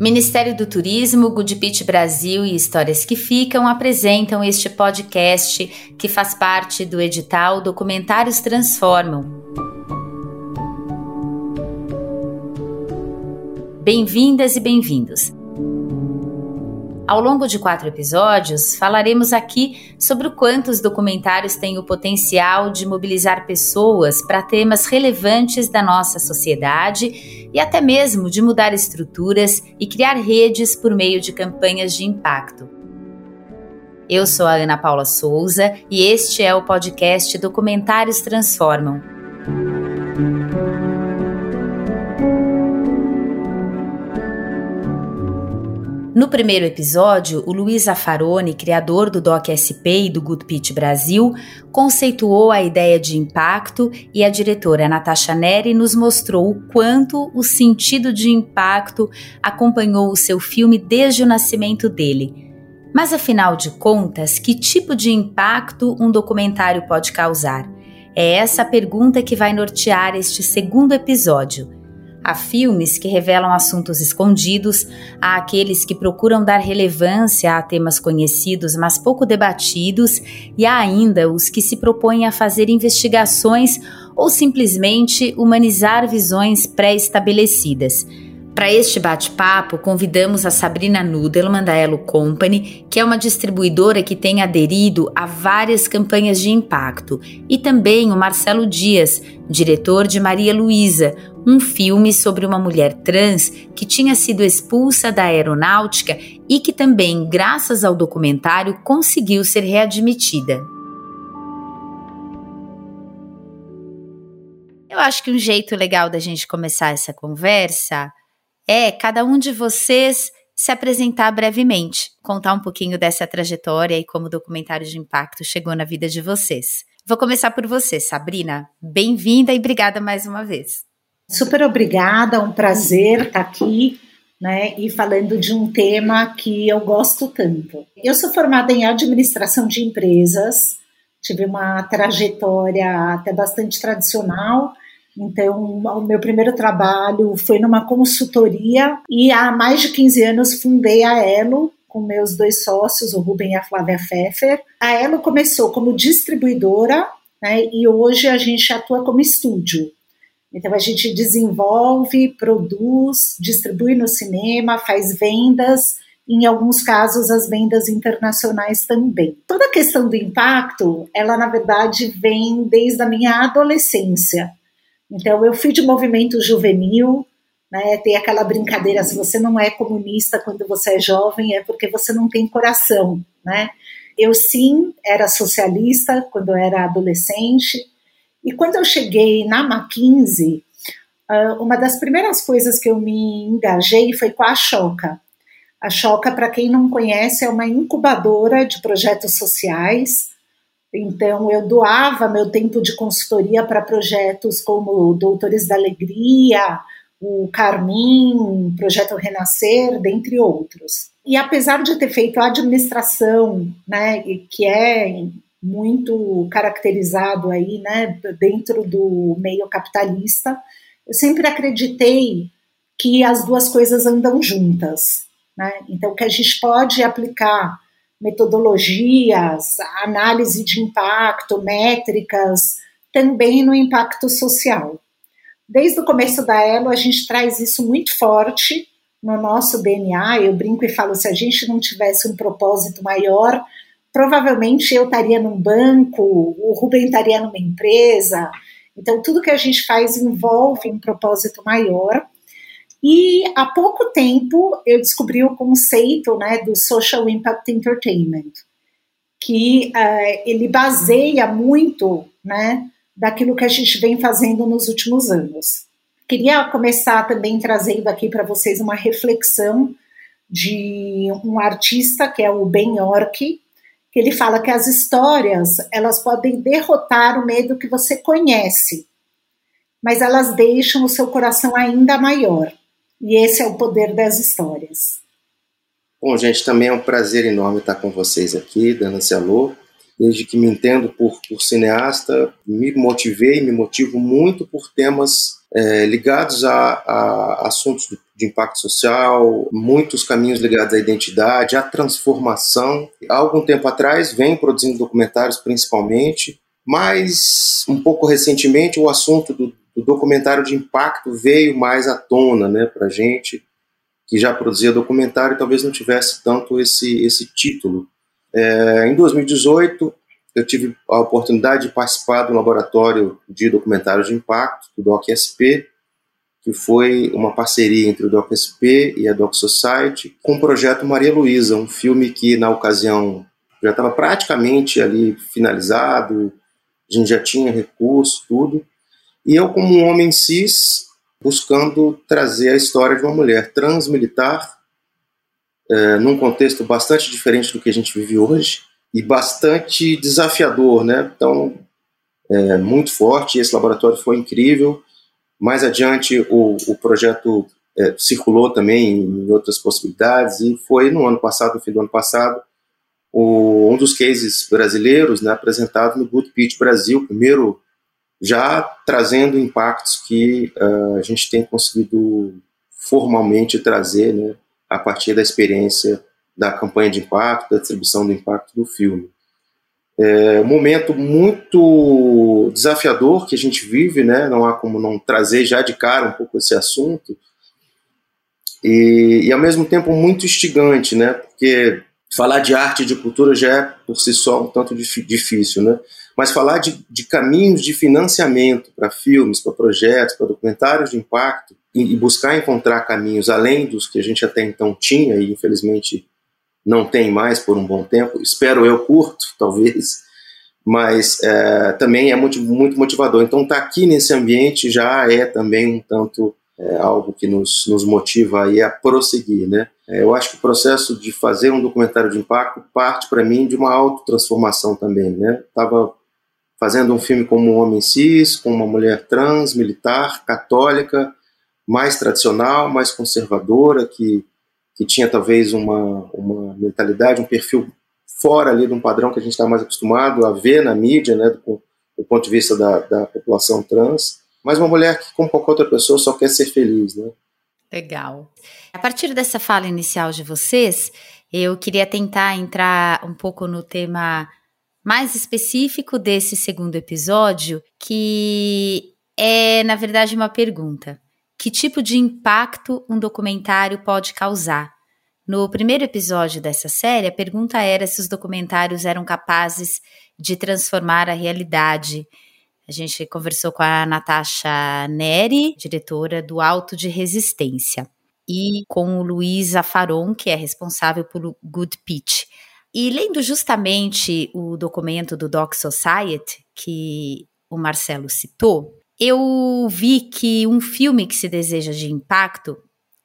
Ministério do Turismo, Good Brasil e Histórias que Ficam apresentam este podcast que faz parte do edital Documentários Transformam. Bem-vindas e bem-vindos. Ao longo de quatro episódios, falaremos aqui sobre o quanto os documentários têm o potencial de mobilizar pessoas para temas relevantes da nossa sociedade e até mesmo de mudar estruturas e criar redes por meio de campanhas de impacto. Eu sou a Ana Paula Souza e este é o podcast Documentários Transformam. No primeiro episódio, o Luiz Afarone, criador do DocSP e do Good Pitch Brasil, conceituou a ideia de impacto e a diretora Natasha Neri nos mostrou o quanto o sentido de impacto acompanhou o seu filme desde o nascimento dele. Mas afinal de contas, que tipo de impacto um documentário pode causar? É essa a pergunta que vai nortear este segundo episódio. Há filmes que revelam assuntos escondidos, há aqueles que procuram dar relevância a temas conhecidos, mas pouco debatidos, e há ainda os que se propõem a fazer investigações ou simplesmente humanizar visões pré-estabelecidas. Para este bate-papo, convidamos a Sabrina Nudelman da Elo Company, que é uma distribuidora que tem aderido a várias campanhas de impacto, e também o Marcelo Dias, diretor de Maria Luísa, um filme sobre uma mulher trans que tinha sido expulsa da aeronáutica e que também, graças ao documentário, conseguiu ser readmitida. Eu acho que um jeito legal da gente começar essa conversa é cada um de vocês se apresentar brevemente, contar um pouquinho dessa trajetória e como o documentário de impacto chegou na vida de vocês. Vou começar por você, Sabrina. Bem-vinda e obrigada mais uma vez. Super obrigada, um prazer estar aqui, né, e falando de um tema que eu gosto tanto. Eu sou formada em administração de empresas, tive uma trajetória até bastante tradicional então, o meu primeiro trabalho foi numa consultoria e há mais de 15 anos fundei a Elo com meus dois sócios, o Rubem e a Flávia Pfeffer. A Elo começou como distribuidora né, e hoje a gente atua como estúdio. Então, a gente desenvolve, produz, distribui no cinema, faz vendas em alguns casos as vendas internacionais também. Toda a questão do impacto, ela na verdade vem desde a minha adolescência. Então, eu fui de movimento juvenil, né? Tem aquela brincadeira: se você não é comunista quando você é jovem, é porque você não tem coração, né? Eu sim era socialista quando eu era adolescente, e quando eu cheguei na Mackenzie, ah, uma das primeiras coisas que eu me engajei foi com a Choca. A Choca, para quem não conhece, é uma incubadora de projetos sociais então, eu doava meu tempo de consultoria para projetos como Doutores da Alegria, o Carmim, Projeto Renascer, dentre outros. E apesar de ter feito a administração, né, que é muito caracterizado aí, né, dentro do meio capitalista, eu sempre acreditei que as duas coisas andam juntas, né? Então que a gente pode aplicar metodologias, análise de impacto, métricas, também no impacto social. Desde o começo da Elo, a gente traz isso muito forte no nosso DNA. Eu brinco e falo: se a gente não tivesse um propósito maior, provavelmente eu estaria num banco, o Rubem estaria numa empresa. Então, tudo que a gente faz envolve um propósito maior. E há pouco tempo eu descobri o conceito né, do Social Impact Entertainment, que uh, ele baseia muito né, daquilo que a gente vem fazendo nos últimos anos. Queria começar também trazendo aqui para vocês uma reflexão de um artista que é o Ben York, que ele fala que as histórias elas podem derrotar o medo que você conhece, mas elas deixam o seu coração ainda maior. E esse é o poder das histórias. Bom, gente, também é um prazer enorme estar com vocês aqui, dando esse alô. Desde que me entendo por, por cineasta, me motivei, me motivo muito por temas é, ligados a, a, assuntos de impacto social, muitos caminhos ligados à identidade, à transformação. Há algum tempo atrás vem produzindo documentários principalmente, mas um pouco recentemente o assunto do, do documentário de impacto veio mais à tona né, para a gente, que já produzia documentário e talvez não tivesse tanto esse, esse título. É, em 2018, eu tive a oportunidade de participar do laboratório de documentários de impacto, do DocSP, que foi uma parceria entre o DocSP e a Doc Society, com o projeto Maria Luísa, um filme que na ocasião já estava praticamente ali finalizado, a gente já tinha recurso, tudo. E eu, como um homem cis, buscando trazer a história de uma mulher transmilitar, é, num contexto bastante diferente do que a gente vive hoje, e bastante desafiador, né? Então, é, muito forte, esse laboratório foi incrível, mais adiante, o, o projeto é, circulou também em outras possibilidades e foi no ano passado, no fim do ano passado, o, um dos cases brasileiros né, apresentado no Good Pitch Brasil, primeiro já trazendo impactos que uh, a gente tem conseguido formalmente trazer né, a partir da experiência da campanha de impacto, da distribuição do impacto do filme. É um momento muito desafiador que a gente vive, né? Não há como não trazer já de cara um pouco esse assunto. E, e ao mesmo tempo muito instigante, né? Porque falar de arte e de cultura já é por si só um tanto difícil, né? Mas falar de, de caminhos de financiamento para filmes, para projetos, para documentários de impacto e, e buscar encontrar caminhos além dos que a gente até então tinha e infelizmente não tem mais por um bom tempo, espero eu curto, talvez, mas é, também é muito, muito motivador. Então, estar tá aqui nesse ambiente já é também um tanto é, algo que nos, nos motiva aí a prosseguir, né? É, eu acho que o processo de fazer um documentário de impacto parte para mim de uma autotransformação também, né? Tava fazendo um filme como um homem cis, com uma mulher trans, militar, católica, mais tradicional, mais conservadora, que que tinha talvez uma, uma mentalidade, um perfil fora ali de um padrão que a gente está mais acostumado a ver na mídia, né, do, do ponto de vista da, da, população trans, mas uma mulher que, como qualquer outra pessoa, só quer ser feliz, né? Legal. A partir dessa fala inicial de vocês, eu queria tentar entrar um pouco no tema mais específico desse segundo episódio, que é, na verdade, uma pergunta que tipo de impacto um documentário pode causar. No primeiro episódio dessa série, a pergunta era se os documentários eram capazes de transformar a realidade. A gente conversou com a Natasha Neri, diretora do Alto de Resistência, e com o Luiz Afaron, que é responsável pelo Good Pitch. E lendo justamente o documento do Doc Society, que o Marcelo citou, eu vi que um filme que se deseja de impacto,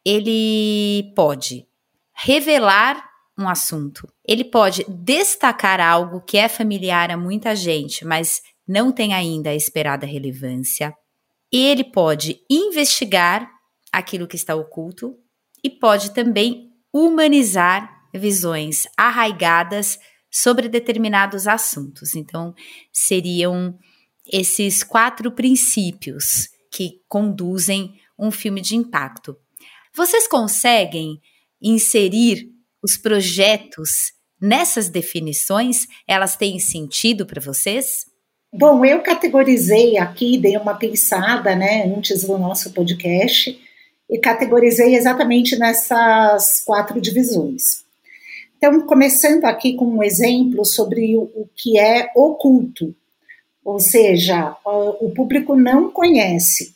ele pode revelar um assunto, ele pode destacar algo que é familiar a muita gente, mas não tem ainda a esperada relevância. Ele pode investigar aquilo que está oculto e pode também humanizar visões arraigadas sobre determinados assuntos. Então, seriam esses quatro princípios que conduzem um filme de impacto. Vocês conseguem inserir os projetos nessas definições? Elas têm sentido para vocês? Bom, eu categorizei aqui, dei uma pensada, né, antes do nosso podcast, e categorizei exatamente nessas quatro divisões. Então, começando aqui com um exemplo sobre o, que é oculto ou seja, o público não conhece.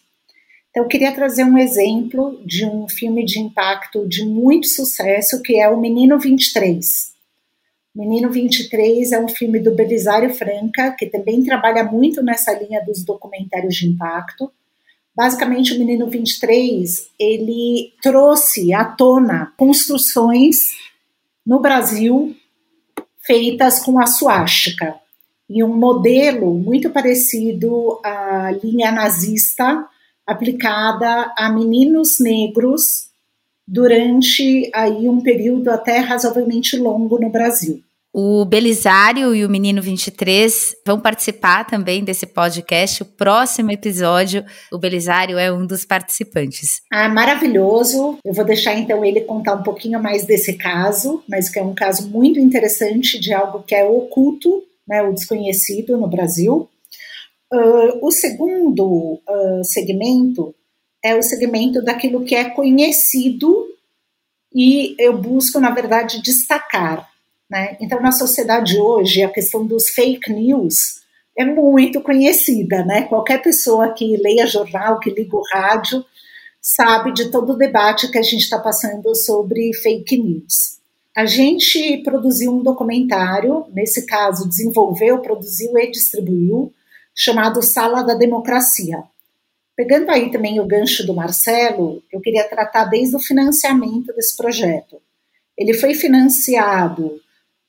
Então, eu queria trazer um exemplo de um filme de impacto de muito sucesso, que é O Menino 23. Menino 23 é um filme do Belisário Franca, que também trabalha muito nessa linha dos documentários de impacto. Basicamente, o Menino 23, ele trouxe à tona construções no Brasil feitas com a suástica e um modelo muito parecido à linha nazista aplicada a meninos negros durante aí um período até razoavelmente longo no Brasil. O Belisário e o Menino 23 vão participar também desse podcast. O próximo episódio, o Belisário é um dos participantes. Ah, maravilhoso. Eu vou deixar então ele contar um pouquinho mais desse caso, mas que é um caso muito interessante de algo que é oculto, né, o desconhecido no Brasil. Uh, o segundo uh, segmento é o segmento daquilo que é conhecido e eu busco, na verdade, destacar. Né? Então, na sociedade hoje, a questão dos fake news é muito conhecida. Né? Qualquer pessoa que leia jornal, que liga o rádio, sabe de todo o debate que a gente está passando sobre fake news. A gente produziu um documentário, nesse caso, desenvolveu, produziu e distribuiu, chamado Sala da Democracia. Pegando aí também o gancho do Marcelo, eu queria tratar desde o financiamento desse projeto. Ele foi financiado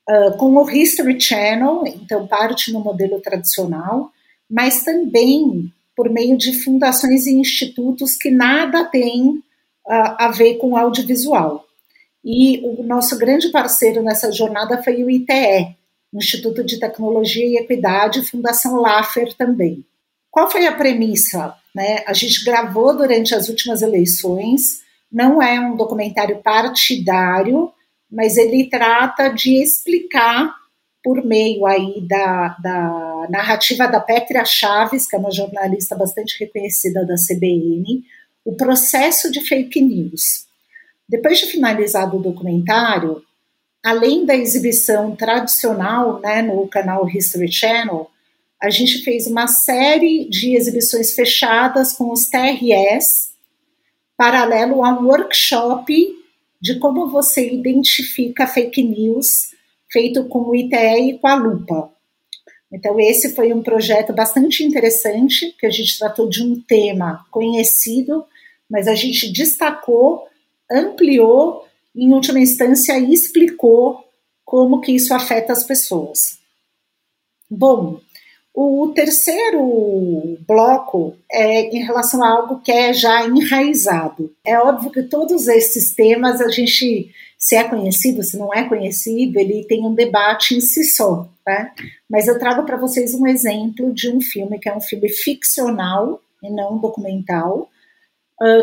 uh, com o History Channel, então parte no modelo tradicional, mas também por meio de fundações e institutos que nada têm uh, a ver com audiovisual. E o nosso grande parceiro nessa jornada foi o ITE, Instituto de Tecnologia e Equidade, Fundação Laffer também. Qual foi a premissa? Né? A gente gravou durante as últimas eleições, não é um documentário partidário, mas ele trata de explicar por meio aí da, da narrativa da Petra Chaves, que é uma jornalista bastante reconhecida da CBN, o processo de fake news. Depois de finalizado o documentário, além da exibição tradicional né, no canal History Channel, a gente fez uma série de exibições fechadas com os TRS, paralelo a um workshop de como você identifica fake news, feito com o ITE e com a lupa. Então, esse foi um projeto bastante interessante, que a gente tratou de um tema conhecido, mas a gente destacou, ampliou em última instância, explicou como que isso afeta as pessoas. Bom, o terceiro bloco é em relação a algo que é já enraizado. É óbvio que todos esses temas a gente, se é conhecido, se não é conhecido, ele tem um debate em si só, né? Mas eu trago para vocês um exemplo de um filme que é um filme ficcional e não documental,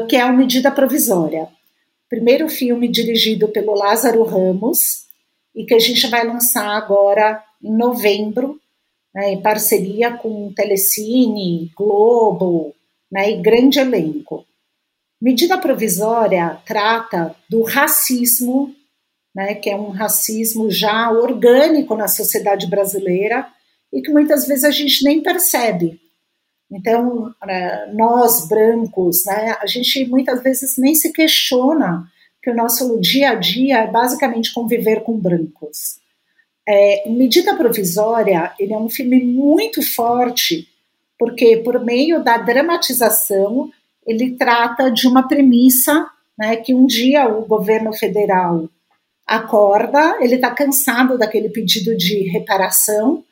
que é a Medida Provisória primeiro filme dirigido pelo Lázaro Ramos e que a gente vai lançar agora em novembro, né, em parceria com Telecine, Globo né, e grande elenco. Medida provisória trata do racismo, né, que é um racismo já orgânico na sociedade brasileira e que muitas vezes a gente nem percebe. Então, né, nós brancos, né, a gente muitas vezes nem se questiona que o nosso dia a dia é basicamente conviver com brancos. É, Medida Provisória, ele é um filme muito forte, porque por meio da dramatização, ele trata de uma premissa, né, que um dia o governo federal acorda, ele está cansado daquele pedido de reparação,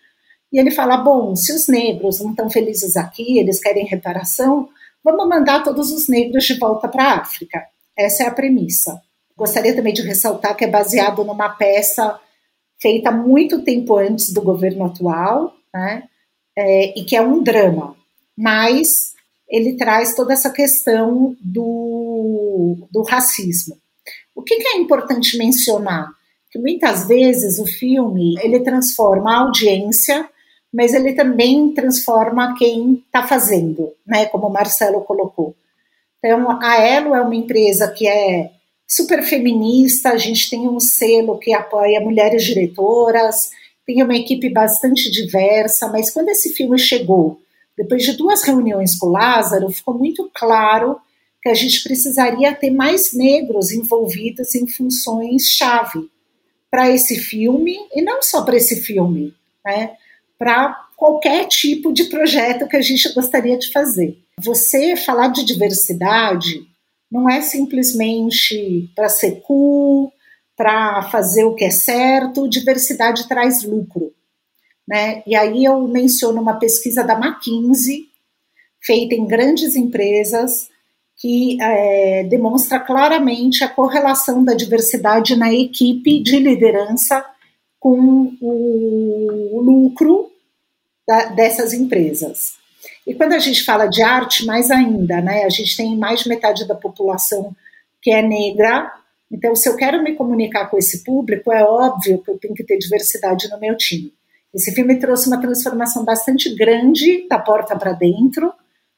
e ele fala: bom, se os negros não estão felizes aqui, eles querem reparação, vamos mandar todos os negros de volta para a África. Essa é a premissa. Gostaria também de ressaltar que é baseado numa peça feita muito tempo antes do governo atual, né? É, e que é um drama, mas ele traz toda essa questão do, do racismo. O que, que é importante mencionar? Que muitas vezes o filme ele transforma a audiência mas ele também transforma quem está fazendo, né? Como o Marcelo colocou. Então, a Elo é uma empresa que é super feminista, a gente tem um selo que apoia mulheres diretoras, tem uma equipe bastante diversa, mas quando esse filme chegou, depois de duas reuniões com o Lázaro, ficou muito claro que a gente precisaria ter mais negros envolvidos em funções-chave para esse filme, e não só para esse filme, né? para qualquer tipo de projeto que a gente gostaria de fazer. Você falar de diversidade não é simplesmente para ser cool, para fazer o que é certo, diversidade traz lucro. Né? E aí eu menciono uma pesquisa da McKinsey, feita em grandes empresas, que é, demonstra claramente a correlação da diversidade na equipe de liderança com o lucro da, dessas empresas. E quando a gente fala de arte, mais ainda, né? A gente tem mais de metade da população que é negra. Então, se eu quero me comunicar com esse público, é óbvio que eu tenho que ter diversidade no meu time. Esse filme trouxe uma transformação bastante grande da porta para dentro,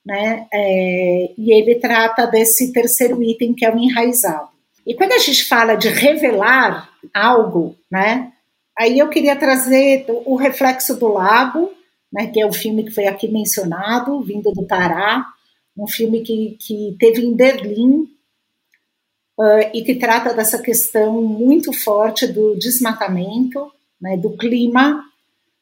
né? É, e ele trata desse terceiro item que é o enraizado. E quando a gente fala de revelar algo, né? Aí eu queria trazer o reflexo do lago, né? Que é o filme que foi aqui mencionado, vindo do Pará, um filme que, que teve em Berlim uh, e que trata dessa questão muito forte do desmatamento, né? Do clima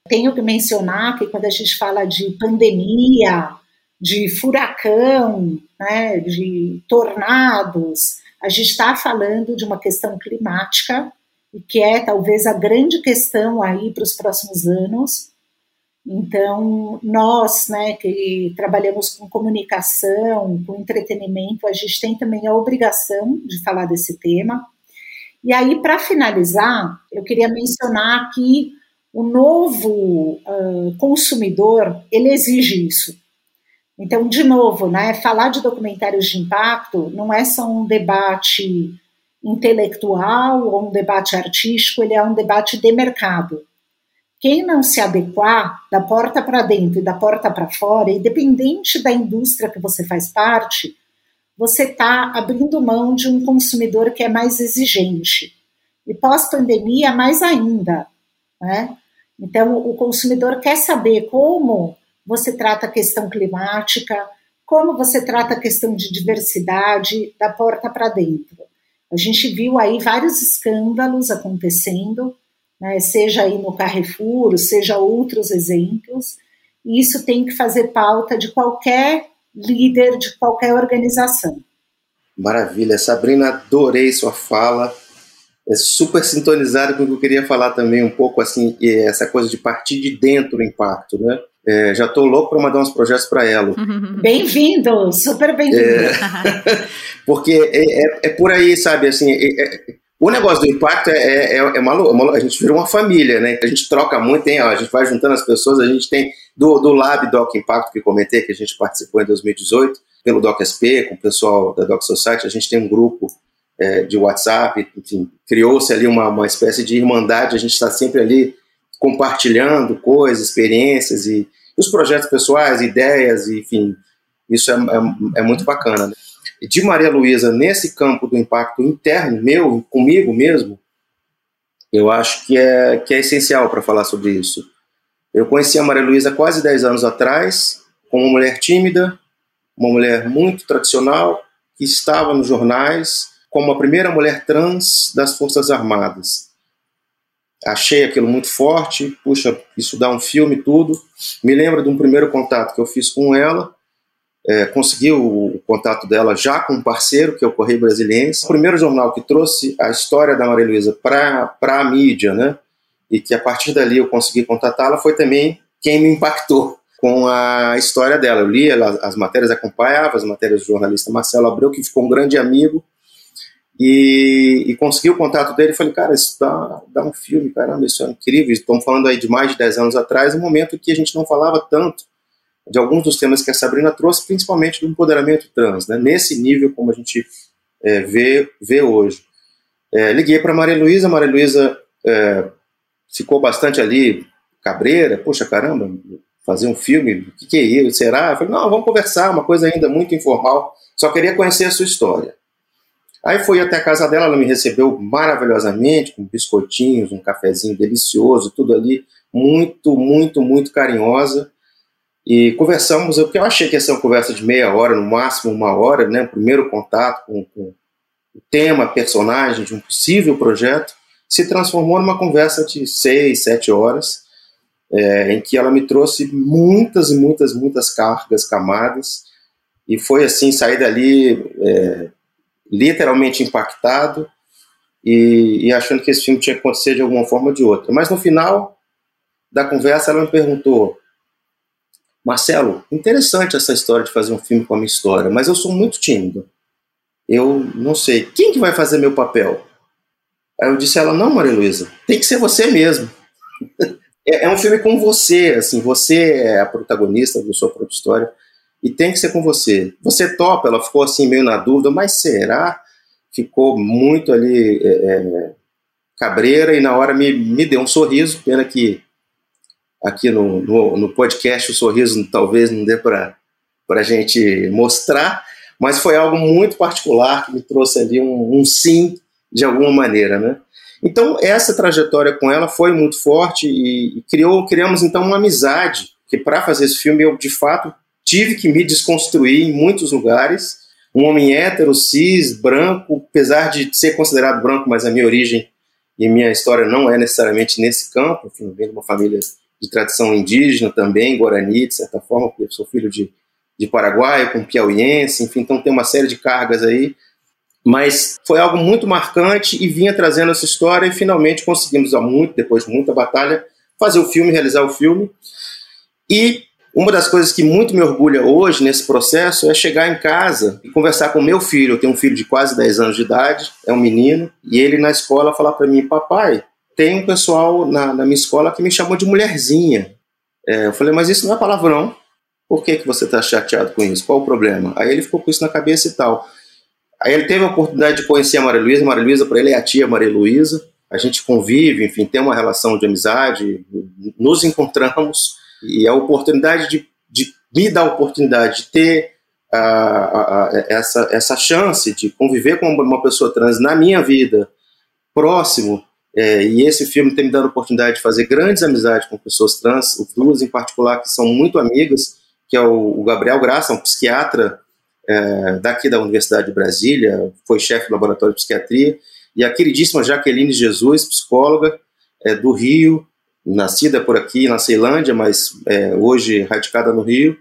tenho que mencionar que quando a gente fala de pandemia, de furacão, né, de tornados, a gente está falando de uma questão climática e que é talvez a grande questão aí para os próximos anos. Então, nós, né, que trabalhamos com comunicação, com entretenimento, a gente tem também a obrigação de falar desse tema. E aí, para finalizar, eu queria mencionar que o novo uh, consumidor ele exige isso. Então, de novo, né, falar de documentários de impacto não é só um debate intelectual ou um debate artístico, ele é um debate de mercado. Quem não se adequar da porta para dentro e da porta para fora, independente da indústria que você faz parte, você está abrindo mão de um consumidor que é mais exigente. E pós-pandemia, mais ainda. Né? Então, o consumidor quer saber como você trata a questão climática, como você trata a questão de diversidade da porta para dentro. A gente viu aí vários escândalos acontecendo, né, seja aí no Carrefour, seja outros exemplos, e isso tem que fazer pauta de qualquer líder, de qualquer organização. Maravilha, Sabrina, adorei sua fala é super sintonizado com o que eu queria falar também um pouco assim essa coisa de partir de dentro o impacto, né? É, já estou louco para mandar uns projetos para ela. Bem-vindo, super bem-vindo. É, porque é, é, é, por aí, sabe? Assim, é, o negócio do impacto é, é, é, uma, a gente virou uma família, né? A gente troca muito, tem, ó, a gente vai juntando as pessoas, a gente tem do, do Lab Doc Impacto que comentei, que a gente participou em 2018, pelo DocSP, com o pessoal da Doc Society, a gente tem um grupo é, de WhatsApp, enfim, criou-se ali uma, uma espécie de irmandade, a gente está sempre ali compartilhando coisas, experiências e, os projetos pessoais, ideias, enfim, isso é, é, é muito bacana. Né? De Maria Luísa, nesse campo do impacto interno, meu, comigo mesmo, eu acho que é, que é essencial para falar sobre isso. Eu conheci a Maria Luísa quase 10 anos atrás, como uma mulher tímida, uma mulher muito tradicional, que estava nos jornais, como a primeira mulher trans das Forças Armadas. Achei aquilo muito forte, puxa, isso dá um filme tudo. Me lembro de um primeiro contato que eu fiz com ela, é, o, contato dela já com um parceiro, que é o Correio Brasiliense. O primeiro jornal que trouxe a história da Maria Luísa para a mídia, né? E que a partir dali eu consegui contatá-la, foi também quem me impactou com a história dela. Eu li ela, as matérias, acompanhava as matérias do jornalista Marcelo Abreu, que ficou um grande amigo e, e consegui o contato dele falei, cara, isso dá, dá um filme, caramba, isso é incrível. Estamos falando aí de mais de 10 anos atrás, um momento que a gente não falava tanto de alguns dos temas que a Sabrina trouxe, principalmente do empoderamento trans, né? nesse nível como a gente é, vê, vê hoje. É, liguei para Maria Luísa, Maria Luísa é, ficou bastante ali cabreira, poxa caramba, fazer um filme, o que, que é isso, será? Eu falei, não, vamos conversar, uma coisa ainda muito informal, só queria conhecer a sua história. Aí fui até a casa dela, ela me recebeu maravilhosamente, com biscoitinhos, um cafezinho delicioso, tudo ali, muito, muito, muito carinhosa. E conversamos, porque eu achei que ia ser uma conversa de meia hora, no máximo uma hora, né? Primeiro contato com, com o tema, personagem de um possível projeto, se transformou numa conversa de seis, sete horas, é, em que ela me trouxe muitas e muitas, muitas cargas, camadas, e foi assim, sair dali é, literalmente impactado e, e, achando que esse filme tinha que acontecer de alguma forma ou de outra. Mas no final da conversa ela me perguntou: Marcelo, interessante essa história de fazer um filme com a minha história, mas eu sou muito tímido. Eu não sei. Quem que vai fazer meu papel? Aí eu disse a ela, não, Maria Luísa, tem que ser você mesmo. é, é, um filme com você, assim, você é a protagonista da sua própria história e tem que ser com você. Você topa, ela ficou assim meio na dúvida, mas será? Ficou muito ali é, é, cabreira e na hora me, me deu um sorriso, pena que aqui no, no, no podcast o sorriso talvez não dê para a gente mostrar, mas foi algo muito particular que me trouxe ali um, um sim de alguma maneira, né? Então essa trajetória com ela foi muito forte e, e criou, criamos então uma amizade que para fazer esse filme eu de fato tive que me desconstruir em muitos lugares. Um homem hétero, cis, branco, apesar de ser considerado branco, mas a minha origem e minha história não é necessariamente nesse campo. Enfim, venho de uma família de tradição indígena também, guarani, de certa forma, porque eu sou filho de, de paraguaio, com piauiense, enfim, então tem uma série de cargas aí. Mas foi algo muito marcante e vinha trazendo essa história e finalmente conseguimos, há muito, depois de muita batalha, fazer o filme, realizar o filme. E uma das coisas que muito me orgulha hoje nesse processo é chegar em casa e conversar com meu filho. Eu tenho um filho de quase 10 anos de idade, é um menino, e ele na escola falar para mim: Papai, tem um pessoal na, na, minha escola que me chamou de mulherzinha. É, eu falei: Mas isso não é palavrão. Por que, que você está chateado com isso? Qual o problema? Aí ele ficou com isso na cabeça e tal. Aí ele teve a oportunidade de conhecer a Maria Luísa. Maria Luísa, para ele, é a tia Maria Luísa. A gente convive, enfim, tem uma relação de amizade, nos encontramos. E a oportunidade de, de me dar a oportunidade de ter a, a, a, essa, essa chance de conviver com uma pessoa trans na minha vida, próximo, é, e esse filme tem me dado a oportunidade de fazer grandes amizades com pessoas trans, duas em particular que são muito amigas, que é o, o Gabriel Graça, um psiquiatra é, daqui da Universidade de Brasília, foi chefe do laboratório de psiquiatria, e a queridíssima Jaqueline Jesus, psicóloga é, do Rio, nascida por aqui na Ceilândia, mas é, hoje radicada no Rio.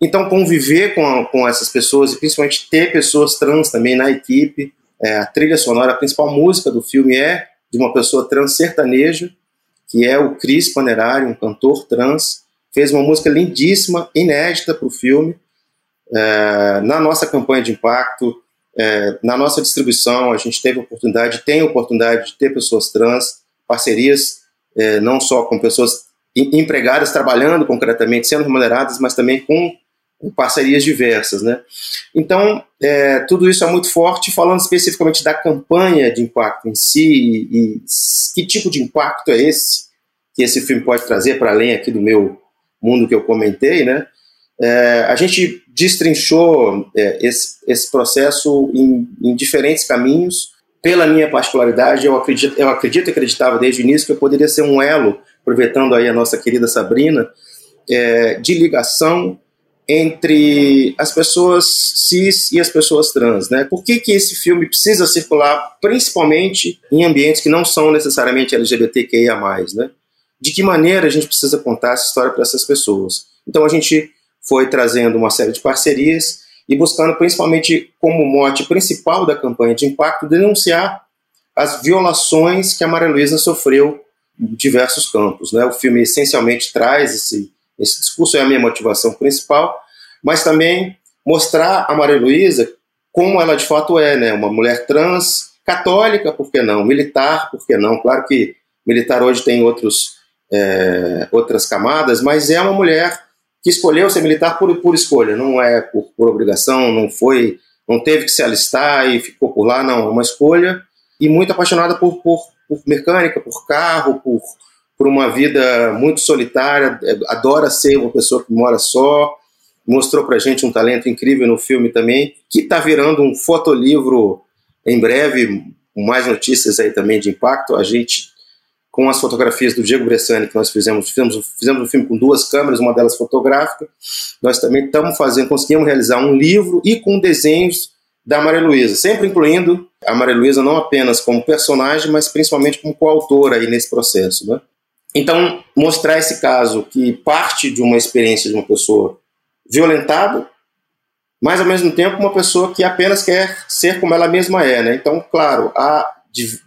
Então, conviver com, a, com essas pessoas e principalmente ter pessoas trans também na equipe, é, a trilha sonora, a principal música do filme é de uma pessoa trans sertaneja, que é o Cris Panerari, um cantor trans, fez uma música lindíssima, inédita para o filme, é, na nossa campanha de impacto, é, na nossa distribuição, a gente teve oportunidade, tem a oportunidade de ter pessoas trans, parcerias é, não só com pessoas empregadas trabalhando concretamente, sendo remuneradas, mas também com parcerias diversas, né? Então, é, tudo isso é muito forte, falando especificamente da campanha de impacto em si, e, e que tipo de impacto é esse que esse filme pode trazer para além aqui do meu mundo que eu comentei, né? É, a gente destrinchou é, esse, esse processo em, em, diferentes caminhos. Pela minha particularidade, eu acredito, eu acredito e acreditava desde o início que eu poderia ser um elo, aproveitando aí a nossa querida Sabrina, é, de ligação entre as pessoas cis e as pessoas trans, né? Por que, que esse filme precisa circular principalmente em ambientes que não são necessariamente LGBTQIA+, né? De que maneira a gente precisa contar essa história para essas pessoas? Então a gente foi trazendo uma série de parcerias e buscando principalmente como mote principal da campanha de impacto denunciar as violações que a Maria Luísa sofreu em diversos campos. Né? O filme essencialmente traz esse, esse discurso, é a minha motivação principal, mas também mostrar a Maria Luísa como ela de fato é, né? uma mulher trans, católica, por que não? Militar, por que não? Claro que militar hoje tem outros, é, outras camadas, mas é uma mulher que escolheu ser militar por, por escolha, não é por, por obrigação, não foi, não teve que se alistar e ficou por lá, não, é uma escolha e muito apaixonada por, por, por mecânica, por carro, por, por uma vida muito solitária, é, adora ser uma pessoa que mora só, mostrou pra gente um talento incrível no filme também, que está virando um fotolivro em breve, com mais notícias aí também de impacto, a gente com as fotografias do Diego Bressani que nós fizemos, fizemos, fizemos um filme com duas câmeras, uma delas fotográfica. Nós também estamos fazendo, conseguimos realizar um livro e com desenhos da Maria Luísa, sempre incluindo a Maria Luísa não apenas como personagem, mas principalmente como coautora aí nesse processo, né? Então, mostrar esse caso que parte de uma experiência de uma pessoa violentada, mas ao mesmo tempo uma pessoa que apenas quer ser como ela mesma é, né? Então, claro, há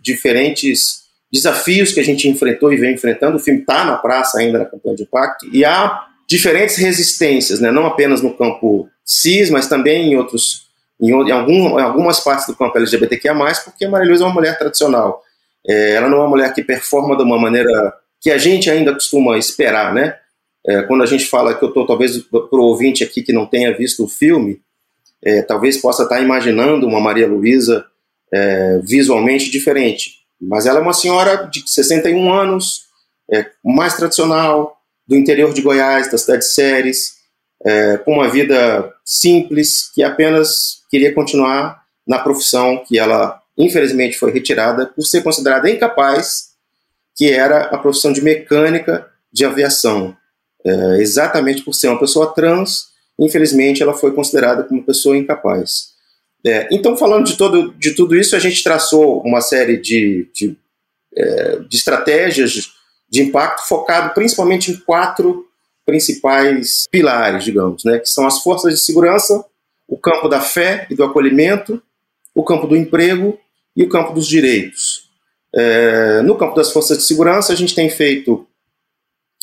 diferentes desafios que a gente enfrentou e vem enfrentando. O filme está na praça ainda na campanha de impacto e há diferentes resistências, né? não apenas no campo cis, mas também em outros, em, em, algum, em algumas partes do campo LGBTQIA+, porque a Maria Luísa é uma mulher tradicional. É, ela não é uma mulher que performa de uma maneira que a gente ainda costuma esperar, né? É, quando a gente fala que eu estou, talvez, para o ouvinte aqui que não tenha visto o filme, é, talvez possa estar imaginando uma Maria Luísa é, visualmente diferente. Mas ela é uma senhora de 61 anos, é, mais tradicional, do interior de Goiás, da cidade de Séries, é, com uma vida simples, que apenas queria continuar na profissão que ela, infelizmente, foi retirada por ser considerada incapaz, que era a profissão de mecânica de aviação. É, exatamente por ser uma pessoa trans, infelizmente, ela foi considerada como uma pessoa incapaz. É, então, falando de, todo, de tudo isso, a gente traçou uma série de, de, é, de estratégias de impacto focado principalmente em quatro principais pilares, digamos, né, que são as forças de segurança, o campo da fé e do acolhimento, o campo do emprego e o campo dos direitos. É, no campo das forças de segurança, a gente tem feito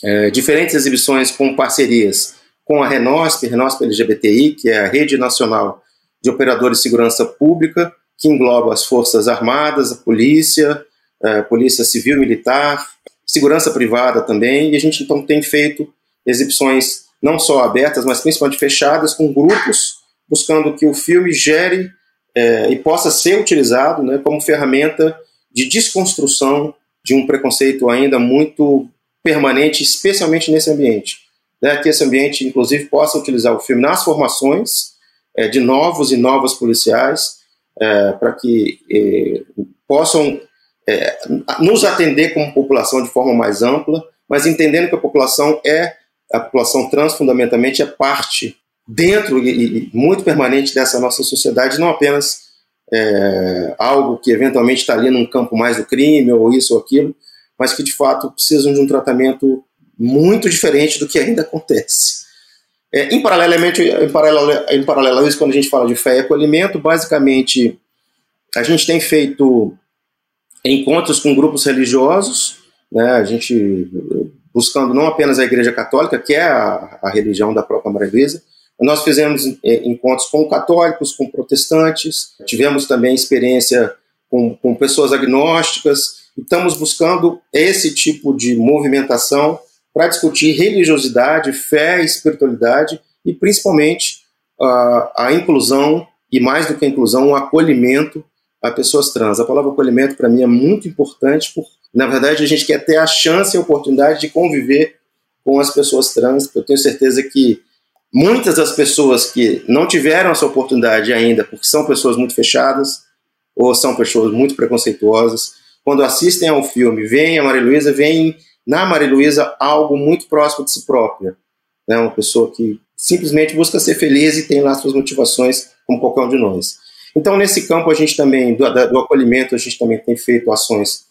é, diferentes exibições com parcerias com a Renosp, Renosp LGBTI, que é a Rede Nacional de Operadores de Segurança Pública, que engloba as Forças Armadas, a Polícia, a Polícia Civil Militar, segurança privada também, e a gente então tem feito exibições não só abertas, mas principalmente fechadas, com grupos, buscando que o filme gere é, e possa ser utilizado né, como ferramenta de desconstrução de um preconceito ainda muito permanente, especialmente nesse ambiente. Né, que esse ambiente, inclusive, possa utilizar o filme nas formações é, de novos e novas policiais, é, para que é, possam nos atender como população de forma mais ampla, mas entendendo que a população é a população trans fundamentalmente é parte dentro e, e muito permanente dessa nossa sociedade, não apenas algo que eventualmente está ali num campo mais do crime ou isso ou aquilo, mas que de fato precisam de um tratamento muito diferente do que ainda acontece. É, em, paralelamente, em, paralelo, em paralelo a isso, quando a gente fala de fé e acolhimento, basicamente a gente tem feito encontros com grupos religiosos, né, a gente buscando não apenas a Igreja Católica, que é a, a religião da própria Maria Luísa, nós fizemos é, encontros com católicos, com protestantes, tivemos também experiência com, com pessoas agnósticas, estamos buscando esse tipo de movimentação para discutir religiosidade, fé, espiritualidade e principalmente a, a inclusão e mais do que a inclusão, o acolhimento a pessoas trans. A palavra acolhimento para mim é muito importante, porque na verdade a gente quer ter a chance e a oportunidade de conviver com as pessoas trans. Eu tenho certeza que muitas das pessoas que não tiveram essa oportunidade ainda, porque são pessoas muito fechadas ou são pessoas muito preconceituosas, quando assistem ao filme, veem a Maria Luísa, veem na Maria Luísa algo muito próximo de si própria. Né? Uma pessoa que simplesmente busca ser feliz e tem lá suas motivações, como qualquer um de nós. Então, nesse campo, a gente também, do, do acolhimento, a gente também tem feito ações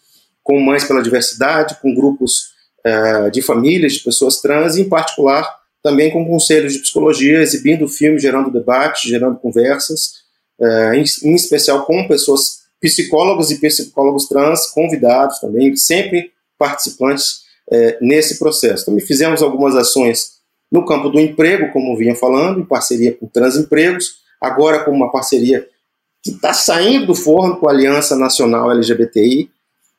com Mães pela Diversidade, com grupos uh, de famílias, de pessoas trans, e, em particular, também com conselhos de psicologia, exibindo filmes, gerando debate, gerando conversas, uh, em, em, especial com pessoas, psicólogos e psicólogos trans, convidados também, sempre participantes uh, nesse processo. Também fizemos algumas ações no campo do emprego, como vinha falando, em parceria com Transempregos, agora com uma parceria que está saindo do forno com a Aliança Nacional LGBTI,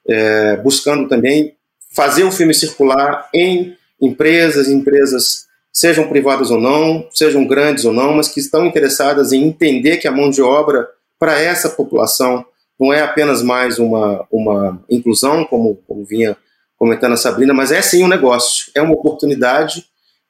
é, buscando também fazer o filme circular em empresas, empresas sejam privadas ou não, sejam grandes ou não, mas que estão interessadas em entender que a mão de obra para essa população não é apenas mais uma, uma inclusão, como, como vinha comentando a Sabrina, mas é sim um negócio, é uma oportunidade,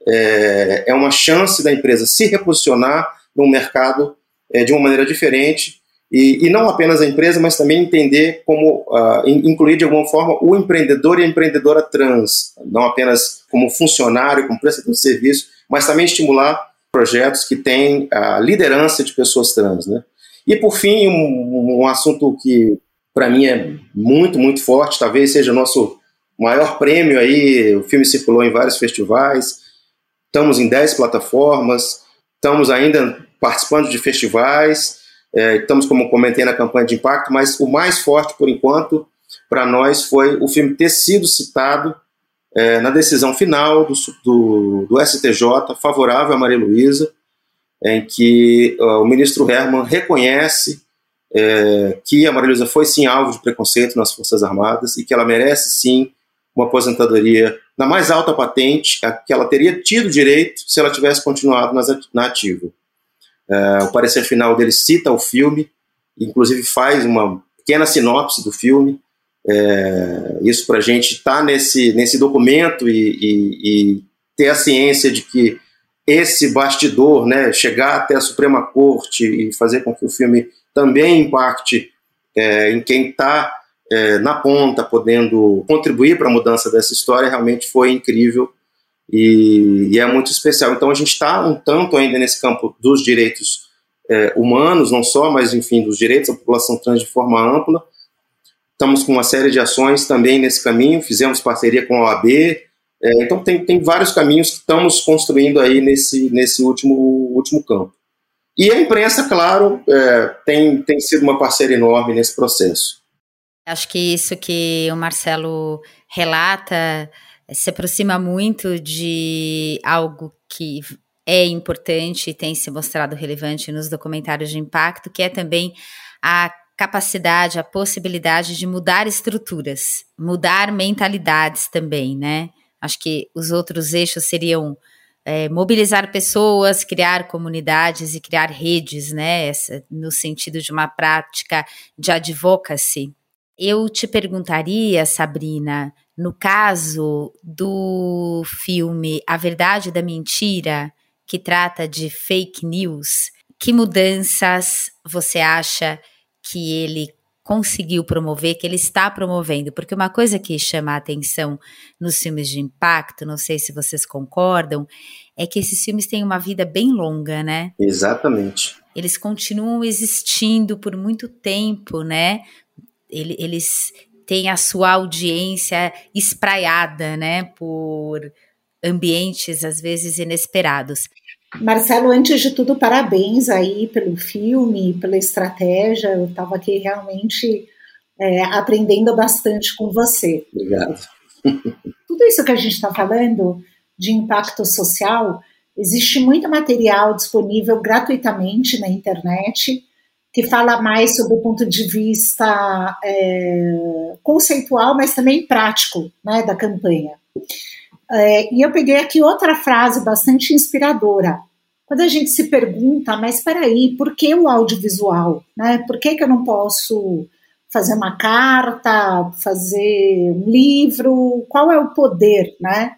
é, é uma chance da empresa se reposicionar no mercado é, de uma maneira diferente e, e, não apenas a empresa, mas também entender como uh, incluir de alguma forma o empreendedor e a empreendedora trans, não apenas como funcionário, como prestador de serviço, mas também estimular projetos que têm a liderança de pessoas trans. Né? E por fim, um, um assunto que para mim é muito, muito forte, talvez seja o nosso maior prêmio aí, o filme circulou em vários festivais, estamos em 10 plataformas, estamos ainda participando de festivais, é, estamos, como comentei, na campanha de impacto, mas o mais forte, por enquanto, para nós foi o filme ter sido citado é, na decisão final do, do, do, STJ favorável a Maria Luísa, em que uh, o ministro Herman reconhece é, que a Maria foi sim alvo de preconceito nas Forças Armadas e que ela merece sim uma aposentadoria na mais alta patente que ela teria tido direito se ela tivesse continuado na ativa. É, o parecer final dele cita o filme, inclusive faz uma pequena sinopse do filme. É, isso para a gente estar tá nesse, nesse documento e, e, e, ter a ciência de que esse bastidor, né, chegar até a Suprema Corte e fazer com que o filme também impacte é, em quem está é, na ponta, podendo contribuir para a mudança dessa história, realmente foi incrível e, e é muito especial. Então a gente está um tanto ainda nesse campo dos direitos é, humanos, não só, mas enfim, dos direitos da população trans de forma ampla. Estamos com uma série de ações também nesse caminho, fizemos parceria com a OAB, é, então tem, tem vários caminhos que estamos construindo aí nesse, nesse último, último campo. E a imprensa, claro, é, tem, tem sido uma parceira enorme nesse processo. Acho que isso que o Marcelo relata se aproxima muito de algo que é importante e tem se mostrado relevante nos documentários de impacto, que é também a capacidade, a possibilidade de mudar estruturas, mudar mentalidades também, né? Acho que os outros eixos seriam é, mobilizar pessoas, criar comunidades e criar redes, né? Essa, no sentido de uma prática de advocacy. Eu te perguntaria, Sabrina, no caso do filme A Verdade da Mentira, que trata de fake news, que mudanças você acha que ele conseguiu promover, que ele está promovendo, porque uma coisa que chama a atenção nos filmes de impacto, não sei se vocês concordam, é que esses filmes têm uma vida bem longa, né? Exatamente. Eles continuam existindo por muito tempo, né? Eles têm a sua audiência espraiada, né? Por ambientes às vezes inesperados. Marcelo, antes de tudo, parabéns aí pelo filme, pela estratégia. Eu estava aqui realmente é, aprendendo bastante com você. Obrigado. Tudo isso que a gente está falando de impacto social, existe muito material disponível gratuitamente na internet que fala mais sobre o ponto de vista é, conceitual, mas também prático né, da campanha. É, e eu peguei aqui outra frase bastante inspiradora. Quando a gente se pergunta, mas espera aí, por que o audiovisual? Né? Por que, que eu não posso fazer uma carta, fazer um livro? Qual é o poder, né?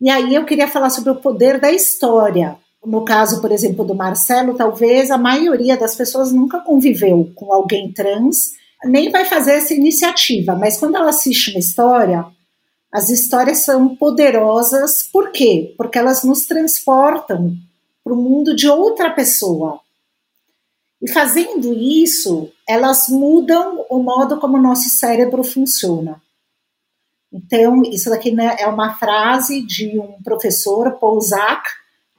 E aí eu queria falar sobre o poder da história. No caso, por exemplo, do Marcelo, talvez a maioria das pessoas nunca conviveu com alguém trans, nem vai fazer essa iniciativa, mas quando ela assiste uma história, as histórias são poderosas, por quê? Porque elas nos transportam para o mundo de outra pessoa. E fazendo isso, elas mudam o modo como o nosso cérebro funciona. Então, isso daqui né, é uma frase de um professor, Paul Zak,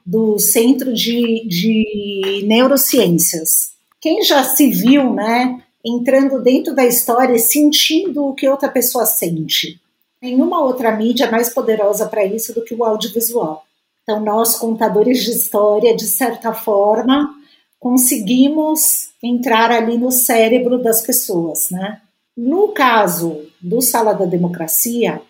do Centro de, de Neurociências. Quem já se viu, né, entrando dentro da história e sentindo o que outra pessoa sente? Nenhuma outra mídia é mais poderosa para isso do que o audiovisual. Então, nós, contadores de história, de certa forma, conseguimos entrar ali no cérebro das pessoas, né? No caso do Sala da Democracia,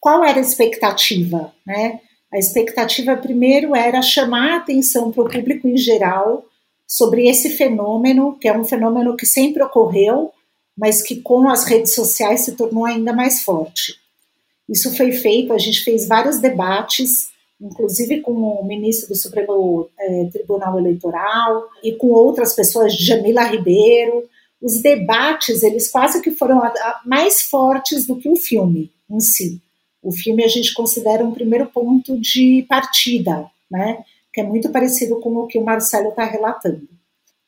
qual era a expectativa, né? A expectativa primeiro era chamar a atenção para o público em geral sobre esse fenômeno, que é um fenômeno que sempre ocorreu, mas que com as redes sociais se tornou ainda mais forte. Isso foi feito, a gente fez vários debates, inclusive com o ministro do Supremo é, Tribunal Eleitoral e com outras pessoas, Jamila Ribeiro. Os debates, eles quase que foram mais fortes do que o filme em si. O filme a gente considera um primeiro ponto de partida, né? Que é muito parecido com o que o Marcelo está relatando.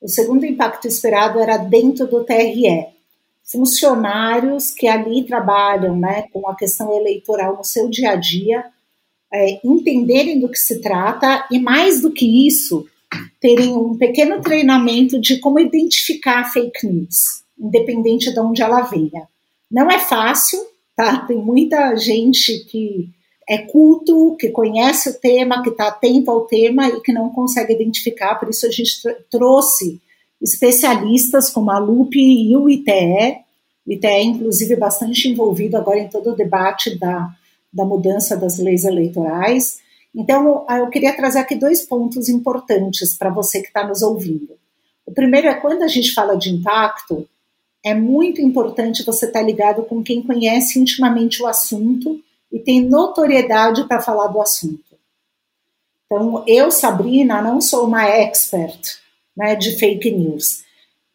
O segundo impacto esperado era dentro do TRE, funcionários que ali trabalham né, com a questão eleitoral no seu dia a dia, é, entenderem do que se trata e, mais do que isso, terem um pequeno treinamento de como identificar fake news, independente de onde ela venha. Não é fácil, tá? Tem muita gente que é culto, que conhece o tema, que está atento ao tema e que não consegue identificar, por isso a gente trouxe especialistas como a LUP e o ITE. O ITE, inclusive, bastante envolvido agora em todo o debate da, da mudança das leis eleitorais. Então, eu queria trazer aqui dois pontos importantes para você que está nos ouvindo. O primeiro é quando a gente fala de impacto, é muito importante você estar tá ligado com quem conhece intimamente o assunto e tem notoriedade para falar do assunto. Então, eu, Sabrina, não sou uma expert né, de fake news.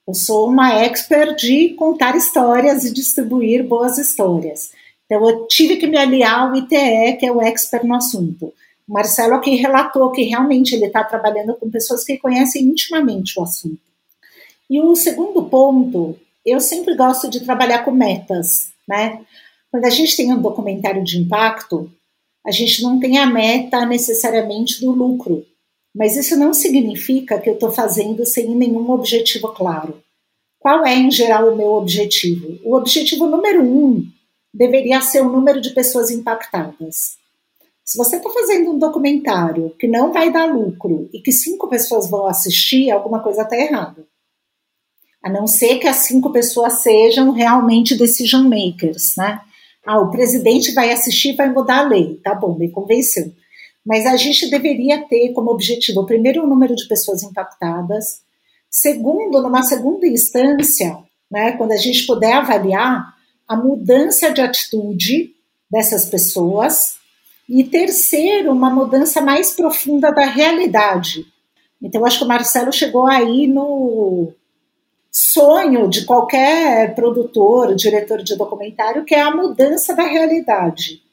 Eu sou uma expert de contar histórias e distribuir boas histórias. Então, eu tive que me aliar ao ITE, que é o expert no assunto. O Marcelo aqui relatou que realmente ele está trabalhando com pessoas que conhecem intimamente o assunto. E o segundo ponto, eu sempre gosto de trabalhar com metas, né? Quando a gente tem um documentário de impacto, a gente não tem a meta necessariamente do lucro, mas isso não significa que eu estou fazendo sem nenhum objetivo claro. Qual é, em geral, o meu objetivo? O objetivo número um deveria ser o número de pessoas impactadas. Se você está fazendo um documentário que não vai dar lucro e que cinco pessoas vão assistir, alguma coisa está errada. A não ser que as cinco pessoas sejam realmente decision makers, né? Ah, o presidente vai assistir e vai mudar a lei. Tá bom, me convenceu. Mas a gente deveria ter como objetivo, primeiro, o número de pessoas impactadas. Segundo, numa segunda instância, né, quando a gente puder avaliar a mudança de atitude dessas pessoas, e terceiro, uma mudança mais profunda da realidade. Então, acho que o Marcelo chegou aí no sonho de qualquer produtor, diretor de documentário, que é a mudança da realidade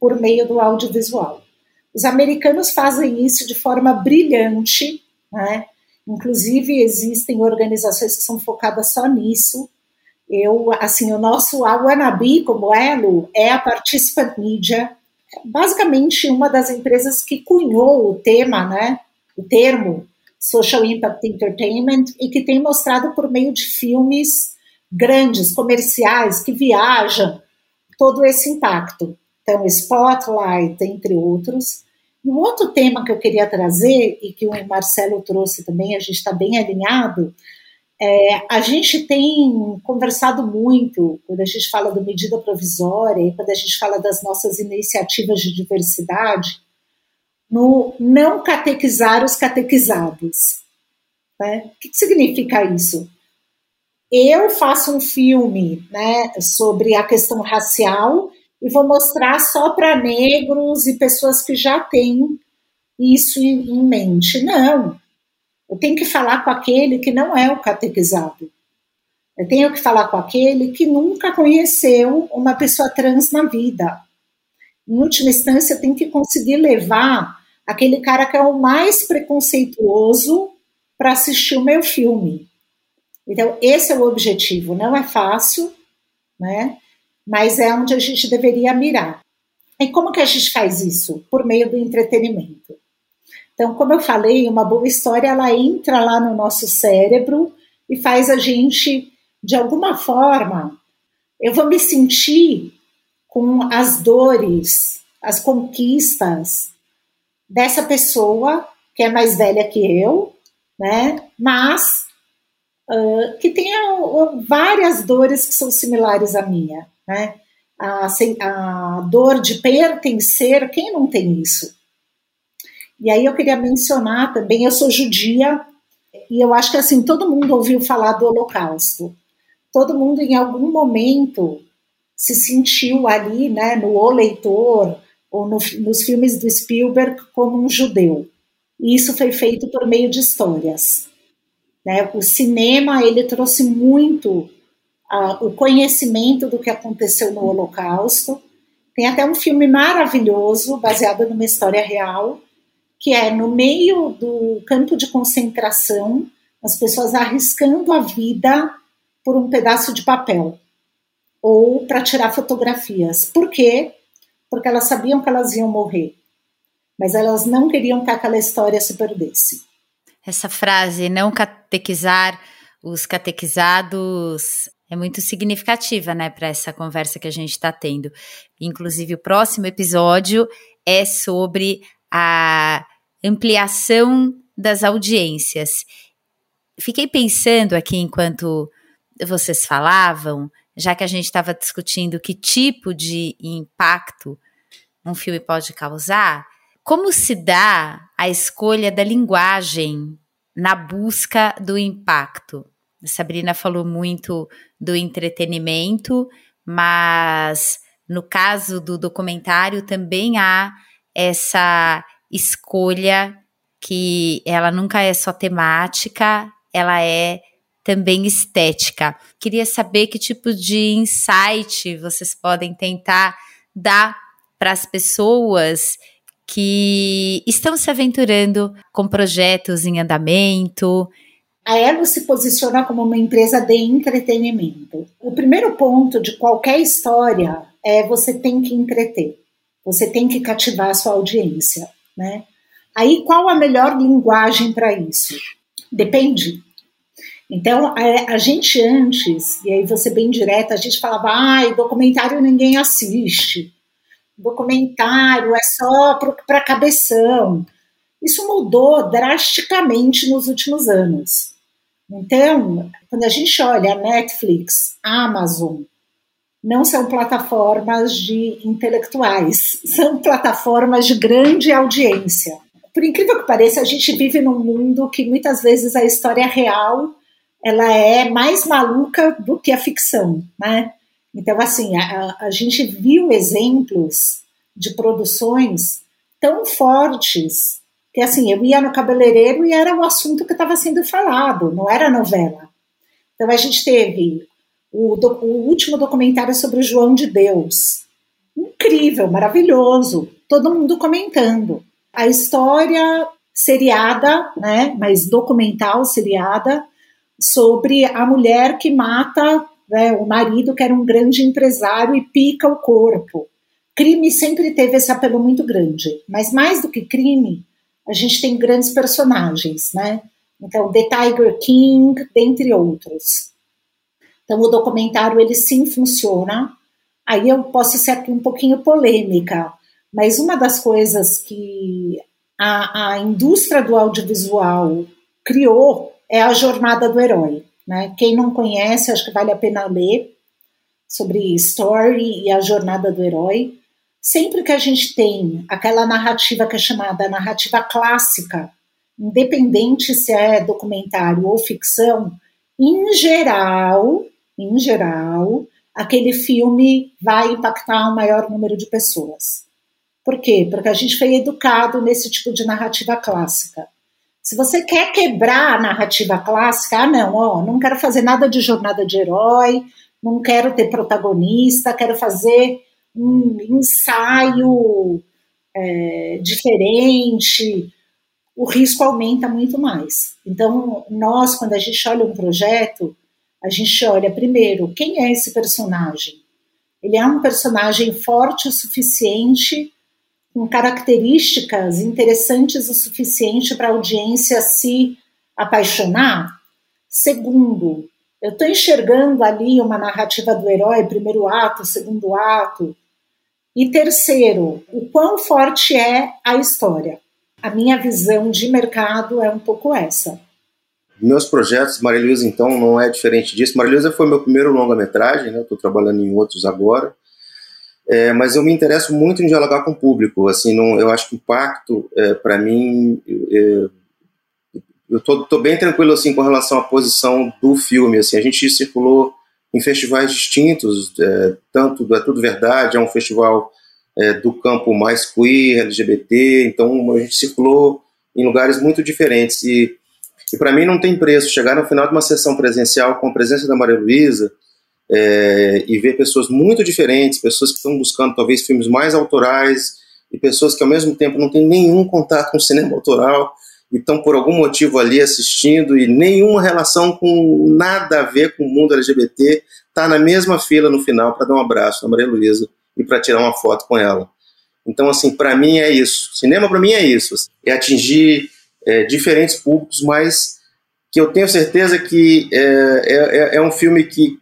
por meio do audiovisual. Os americanos fazem isso de forma brilhante, né? Inclusive existem organizações que são focadas só nisso. Eu, assim, o nosso a Wannabe, como Elo, é a Participant Media, basicamente uma das empresas que cunhou o tema, né, o termo Social Impact Entertainment e que tem mostrado por meio de filmes grandes, comerciais, que viajam todo esse impacto. Então, Spotlight, entre outros. Um outro tema que eu queria trazer, e que o Marcelo trouxe também, a gente está bem alinhado, é, a gente tem conversado muito quando a gente fala do medida provisória e quando a gente fala das nossas iniciativas de diversidade, no não catequizar os catequizados. Né? O que significa isso? Eu faço um filme né, sobre a questão racial e vou mostrar só para negros e pessoas que já têm isso em mente. Não, eu tenho que falar com aquele que não é o catequizado. Eu tenho que falar com aquele que nunca conheceu uma pessoa trans na vida. Em última instância, eu tenho que conseguir levar aquele cara que é o mais preconceituoso para assistir o meu filme. Então, esse é o objetivo. Não é fácil, né? Mas é onde a gente deveria mirar. E como que a gente faz isso? Por meio do entretenimento. Então, como eu falei, uma boa história ela entra lá no nosso cérebro e faz a gente, de alguma forma, eu vou me sentir com as dores, as conquistas dessa pessoa que é mais velha que eu, né? Mas uh, que tem várias dores que são similares à minha, né? A, a dor de pertencer, quem não tem isso? E aí eu queria mencionar também, eu sou judia, e eu acho que assim, todo mundo ouviu falar do Holocausto. Todo mundo em algum momento se sentiu ali, né, no O Leitor, ou no, nos filmes do Spielberg, como um judeu. E isso foi feito por meio de histórias. Né? O cinema, ele trouxe muito uh, o conhecimento do que aconteceu no Holocausto. Tem até um filme maravilhoso, baseado numa história real, que é no meio do campo de concentração, as pessoas arriscando a vida por um pedaço de papel ou para tirar fotografias. Por quê? Porque elas sabiam que elas iam morrer, mas elas não queriam que aquela história se perdesse. Essa frase, não catequizar os catequizados, é muito significativa, né, para essa conversa que a gente está tendo. Inclusive, o próximo episódio é sobre a ampliação das audiências. fiquei pensando aqui enquanto vocês falavam, já que a gente estava discutindo que tipo de impacto um filme pode causar, como se dá a escolha da linguagem na busca do impacto? A Sabrina falou muito do entretenimento, mas no caso do documentário também há essa escolha que ela nunca é só temática, ela é também estética. Queria saber que tipo de insight vocês podem tentar dar para as pessoas que estão se aventurando com projetos em andamento. A Elo se posiciona como uma empresa de entretenimento. O primeiro ponto de qualquer história é você tem que entreter, você tem que cativar a sua audiência, né? Aí qual a melhor linguagem para isso? Depende. Então, a, a, gente antes, e aí você bem direta, a gente falava, ai, documentário ninguém assiste documentário é só para cabeção. Isso mudou drasticamente nos últimos anos. Então, quando a gente olha Netflix, Amazon, não são plataformas de intelectuais, são plataformas de grande audiência. Por incrível que pareça, a gente vive num mundo que muitas vezes a história real ela é mais maluca do que a ficção, né? Então, assim, a, a gente viu exemplos de produções tão fortes que, assim, eu ia no cabeleireiro e era o assunto que estava sendo falado, não era novela. Então, a gente teve o, o último documentário sobre o João de Deus. Incrível, maravilhoso, todo mundo comentando. A história seriada, né, mas documental seriada, sobre a mulher que mata né, o marido que era um grande empresário e pica o corpo. Crime sempre teve esse apelo muito grande, mas mais do que crime, a gente tem grandes personagens, né? Então, The Tiger King, dentre outros. Então, o documentário, ele sim funciona. Aí eu posso ser aqui um pouquinho polêmica, mas uma das coisas que a, a indústria do audiovisual criou é a jornada do herói. Né? Quem não conhece, acho que vale a pena ler sobre Story e a jornada do herói. Sempre que a gente tem aquela narrativa que é chamada narrativa clássica, independente se é documentário ou ficção, em geral, em geral, aquele filme vai impactar um maior número de pessoas. Por quê? Porque a gente foi educado nesse tipo de narrativa clássica. Se você quer quebrar a narrativa clássica, ah, não, ó, não quero fazer nada de jornada de herói, não quero ter protagonista, quero fazer um ensaio é, diferente, o risco aumenta muito mais. Então, nós, quando a gente olha um projeto, a gente olha primeiro quem é esse personagem. Ele é um personagem forte o suficiente com características interessantes o suficiente para a audiência se apaixonar? Segundo, eu estou enxergando ali uma narrativa do herói, primeiro ato, segundo ato. E terceiro, o quão forte é a história. A minha visão de mercado é um pouco essa. Meus projetos, Maria então, não é diferente disso. Maria foi meu primeiro longa-metragem, né? Estou trabalhando em outros agora. É, mas eu me interesso muito em dialogar com o público. Assim, não, eu acho que o impacto, é, para mim, é, eu tô, tô, bem tranquilo assim com relação à posição do filme. Assim, a gente circulou em festivais distintos, é, tanto do É Tudo Verdade, é um festival é, do campo mais queer, LGBT. Então a gente circulou em lugares muito diferentes e, e para mim não tem preço chegar no final de uma sessão presencial com a presença da Maria Luísa é, e ver pessoas muito diferentes, pessoas que estão buscando talvez filmes mais autorais e pessoas que ao mesmo tempo não têm nenhum contato com o cinema autoral e estão por algum motivo ali assistindo e nenhuma relação com nada a ver com o mundo LGBT, está na mesma fila no final para dar um abraço na Maria Luísa e para tirar uma foto com ela. Então, assim, para mim é isso. Cinema para mim é isso. É atingir é, diferentes públicos, mas que eu tenho certeza que é, é, é um filme que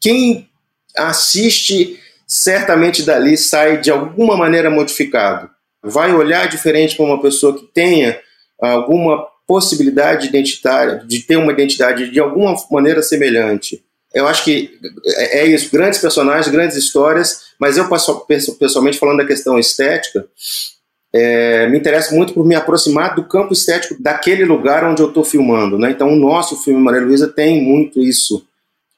quem assiste certamente dali sai de alguma maneira modificado. Vai olhar diferente para uma pessoa que tenha alguma possibilidade identitária, de ter uma identidade de alguma maneira semelhante. Eu acho que é, é isso, grandes personagens, grandes histórias, mas eu pessoalmente falando da questão estética, é, me interessa muito por me aproximar do campo estético daquele lugar onde eu estou filmando. Né? Então, o nosso filme Maria Luísa tem muito isso.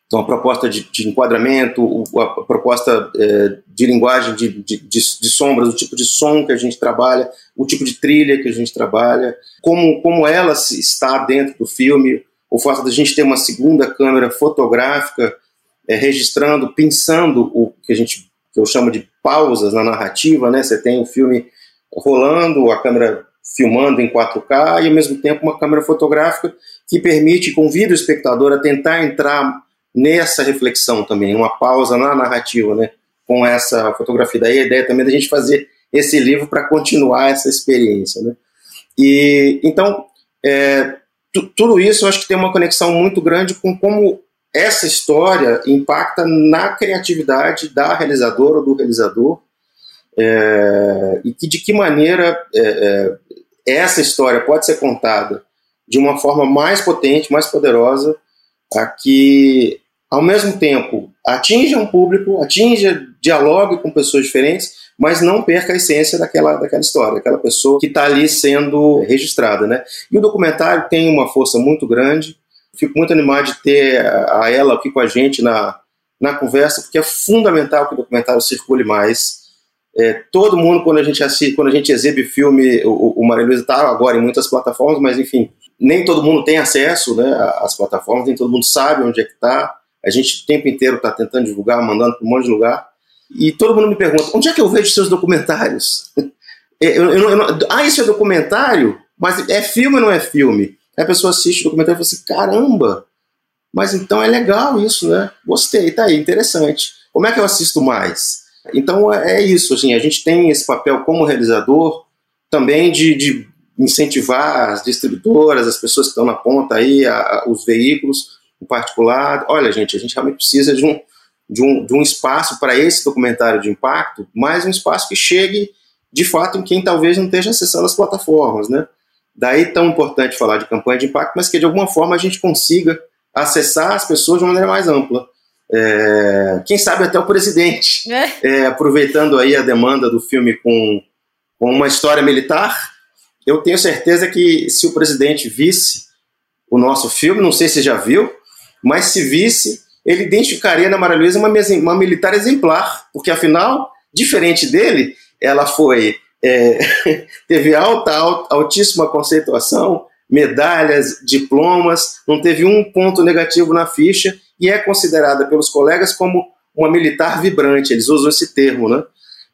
Então, a proposta de, de enquadramento, a proposta é, de linguagem de, de, de, sombras, o tipo de som que a gente trabalha, o tipo de trilha que a gente trabalha, como, como ela está dentro do filme, o fato da gente ter uma segunda câmera fotográfica é, registrando, pensando o que a gente que eu chamo de pausas na narrativa, né? Você tem o filme rolando, a câmera filmando em 4K e ao mesmo tempo uma câmera fotográfica que permite, convida o espectador a tentar entrar nessa reflexão também, uma pausa na narrativa, né? Com essa fotografia. Daí a ideia também da gente fazer esse livro para continuar essa experiência, né? E então é, tudo isso eu acho que tem uma conexão muito grande com como essa história impacta na criatividade da realizadora ou do realizador é, e que de que maneira é, é, essa história pode ser contada de uma forma mais potente, mais poderosa, a que ao mesmo tempo atinja um público, atinja, dialogue com pessoas diferentes, mas não perca a essência daquela, daquela história, daquela pessoa que está ali sendo registrada. Né? E o documentário tem uma força muito grande, fico muito animado de ter a ela aqui com a gente na, na conversa, porque é fundamental que o documentário circule mais. É, todo mundo, quando a gente assiste, quando a gente exibe filme, o, o Maria Luísa está agora em muitas plataformas, mas enfim, nem todo mundo tem acesso né, às plataformas, nem todo mundo sabe onde é que está. A gente o tempo inteiro está tentando divulgar, mandando para um monte de lugar. E todo mundo me pergunta: onde é que eu vejo seus documentários? É, eu, eu, eu, ah, isso é documentário? Mas é filme ou não é filme? Aí a pessoa assiste o documentário e fala assim: caramba, mas então é legal isso, né? Gostei, tá aí, interessante. Como é que eu assisto mais? Então é, é isso, assim, a gente tem esse papel como realizador também de, de incentivar as distribuidoras, as pessoas que estão na ponta aí, a, a, os veículos em particular. Olha, gente, a gente realmente precisa de um, de um, de um espaço para esse documentário de impacto, mas um espaço que chegue de fato em quem talvez não esteja acessando as plataformas, né? Daí tão importante falar de campanha de impacto, mas que de alguma forma a gente consiga acessar as pessoas de uma maneira mais ampla. É, quem sabe até o presidente, é. É, aproveitando aí a demanda do filme com, com uma história militar, eu tenho certeza que se o presidente visse o nosso filme, não sei se já viu, mas se visse, ele identificaria na Maria Luísa uma, uma militar exemplar, porque afinal, diferente dele, ela foi é, teve alta, alta, altíssima conceituação, medalhas, diplomas, não teve um ponto negativo na ficha e é considerada pelos colegas como uma militar vibrante, eles usam esse termo, né?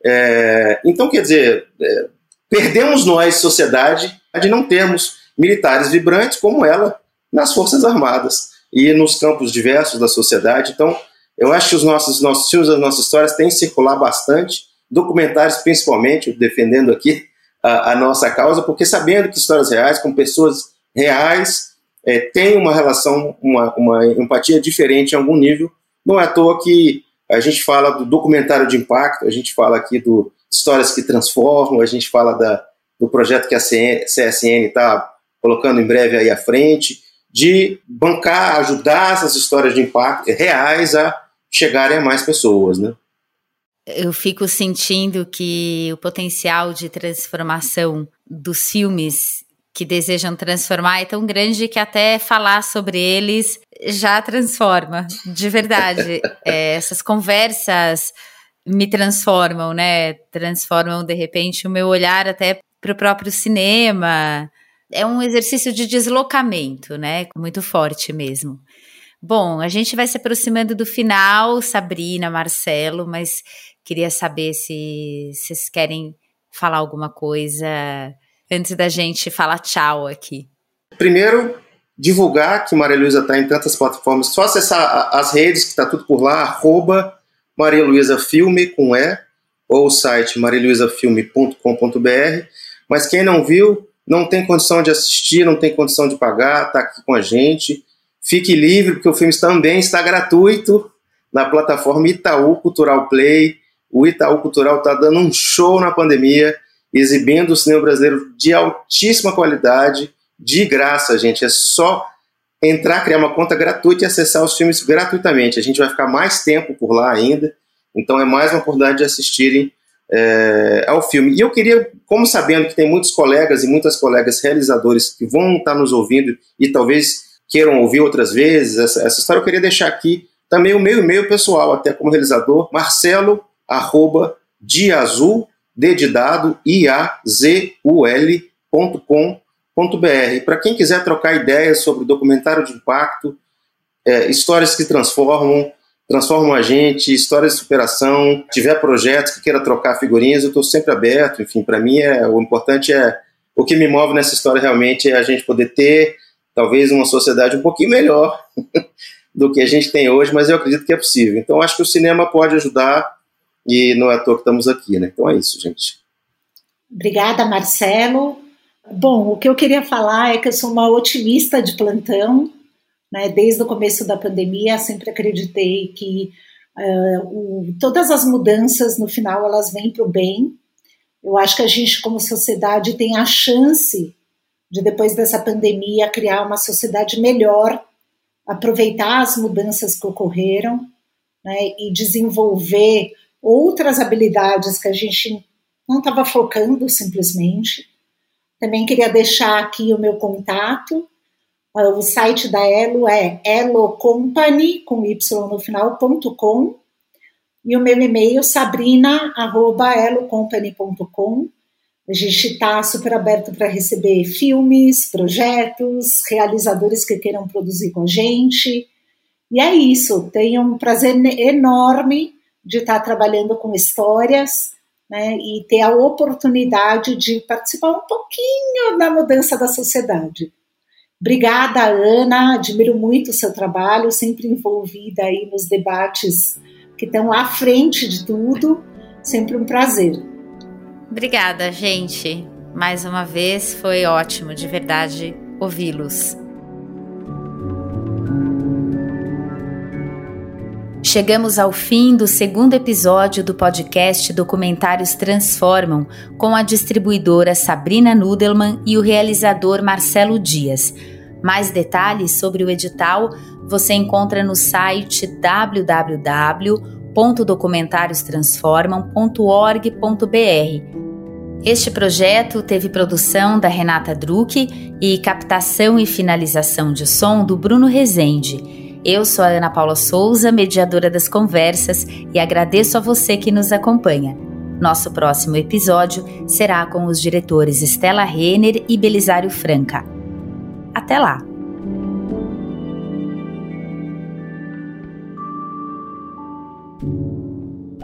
É, então, quer dizer, é, perdemos nós, sociedade, de não termos militares vibrantes como ela nas Forças Armadas e nos campos diversos da sociedade. Então, eu acho que os nossos, nossos filmes, as nossas histórias têm que circular bastante, documentários principalmente, defendendo aqui a, a nossa causa, porque sabendo que histórias reais, com pessoas reais, é, têm uma relação, uma, uma empatia diferente em algum nível. Não é à toa que a gente fala do documentário de impacto, a gente fala aqui do histórias que transformam, a gente fala da, do projeto que a CSN está colocando em breve aí à frente, de bancar, ajudar essas histórias de impacto reais a chegarem a mais pessoas, né? Eu fico sentindo que o potencial de transformação dos filmes que desejam transformar é tão grande que até falar sobre eles já transforma, de verdade. é, essas conversas me transformam, né? Transformam de repente o meu olhar até para o próprio cinema, é um exercício de deslocamento, né? Muito forte mesmo. Bom, a gente vai se aproximando do final, Sabrina, Marcelo, mas queria saber se vocês querem falar alguma coisa antes da gente falar tchau aqui. Primeiro, divulgar que Maria Luísa está em tantas plataformas. Só acessar as redes, que está tudo por lá, arroba Maria Luísa Filme com E, ou o site marialuisafilme.com.br. Mas quem não viu, não tem condição de assistir, não tem condição de pagar, está aqui com a gente. Fique livre, porque o filme também está gratuito na plataforma Itaú Cultural Play. O Itaú Cultural está dando um show na pandemia, exibindo o cinema brasileiro de altíssima qualidade, de graça, gente. É só entrar, criar uma conta gratuita e acessar os filmes gratuitamente. A gente vai ficar mais tempo por lá ainda, então é mais uma oportunidade de assistirem é, ao filme. E eu queria, como sabendo que tem muitos colegas e muitas colegas realizadores que vão estar nos ouvindo e talvez queiram ouvir outras vezes essa, essa história, eu queria deixar aqui também o meu e-mail pessoal, até como realizador, marcelo, arroba, diazul, d de I-A-Z-U-L.com.br. Para quem quiser trocar ideias sobre documentário de impacto, é, histórias que transformam, transformam a gente, histórias de superação, tiver projetos que queira trocar figurinhas, eu estou sempre aberto. Enfim, para mim é o importante é o que me move nessa história realmente é a gente poder ter talvez uma sociedade um pouquinho melhor do que a gente tem hoje, mas eu acredito que é possível. Então acho que o cinema pode ajudar e não é à toa que estamos aqui, né? Então é isso, gente. Obrigada, Marcelo. Bom, o que eu queria falar é que eu sou uma otimista de plantão, né? Desde o começo da pandemia, sempre acreditei que uh, o, todas as mudanças no final elas vêm para o bem. Eu acho que a gente, como sociedade, tem a chance de depois dessa pandemia criar uma sociedade melhor, aproveitar as mudanças que ocorreram, né? E desenvolver outras habilidades que a gente não estava focando simplesmente. Também queria deixar aqui o meu contato. O site da Elo é elocompany, com y no final, ponto com. E o meu e-mail, sabrina.elocompany.com. A gente está super aberto para receber filmes, projetos, realizadores que queiram produzir com a gente. E é isso, tenho um prazer enorme de estar trabalhando com histórias né, e ter a oportunidade de participar um pouquinho da mudança da sociedade. Obrigada, Ana, admiro muito o seu trabalho, sempre envolvida aí nos debates que estão à frente de tudo, sempre um prazer. Obrigada, gente. Mais uma vez foi ótimo, de verdade, ouvi-los. Chegamos ao fim do segundo episódio do podcast Documentários Transformam, com a distribuidora Sabrina Nudelman e o realizador Marcelo Dias. Mais detalhes sobre o edital você encontra no site www.documentáriostransformam.org.br. Este projeto teve produção da Renata Druck e captação e finalização de som do Bruno Rezende. Eu sou a Ana Paula Souza, mediadora das conversas, e agradeço a você que nos acompanha. Nosso próximo episódio será com os diretores Estela Renner e Belisário Franca. Até lá!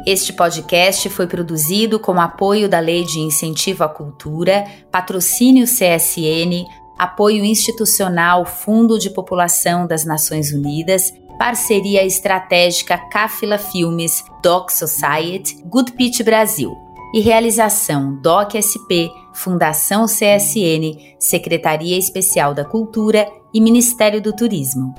Este podcast foi produzido com apoio da Lei de Incentivo à Cultura, patrocínio CSN, apoio institucional Fundo de População das Nações Unidas, parceria estratégica Cáfila Filmes, Doc Society, Good Pitch Brasil e realização Doc SP, Fundação CSN, Secretaria Especial da Cultura e Ministério do Turismo.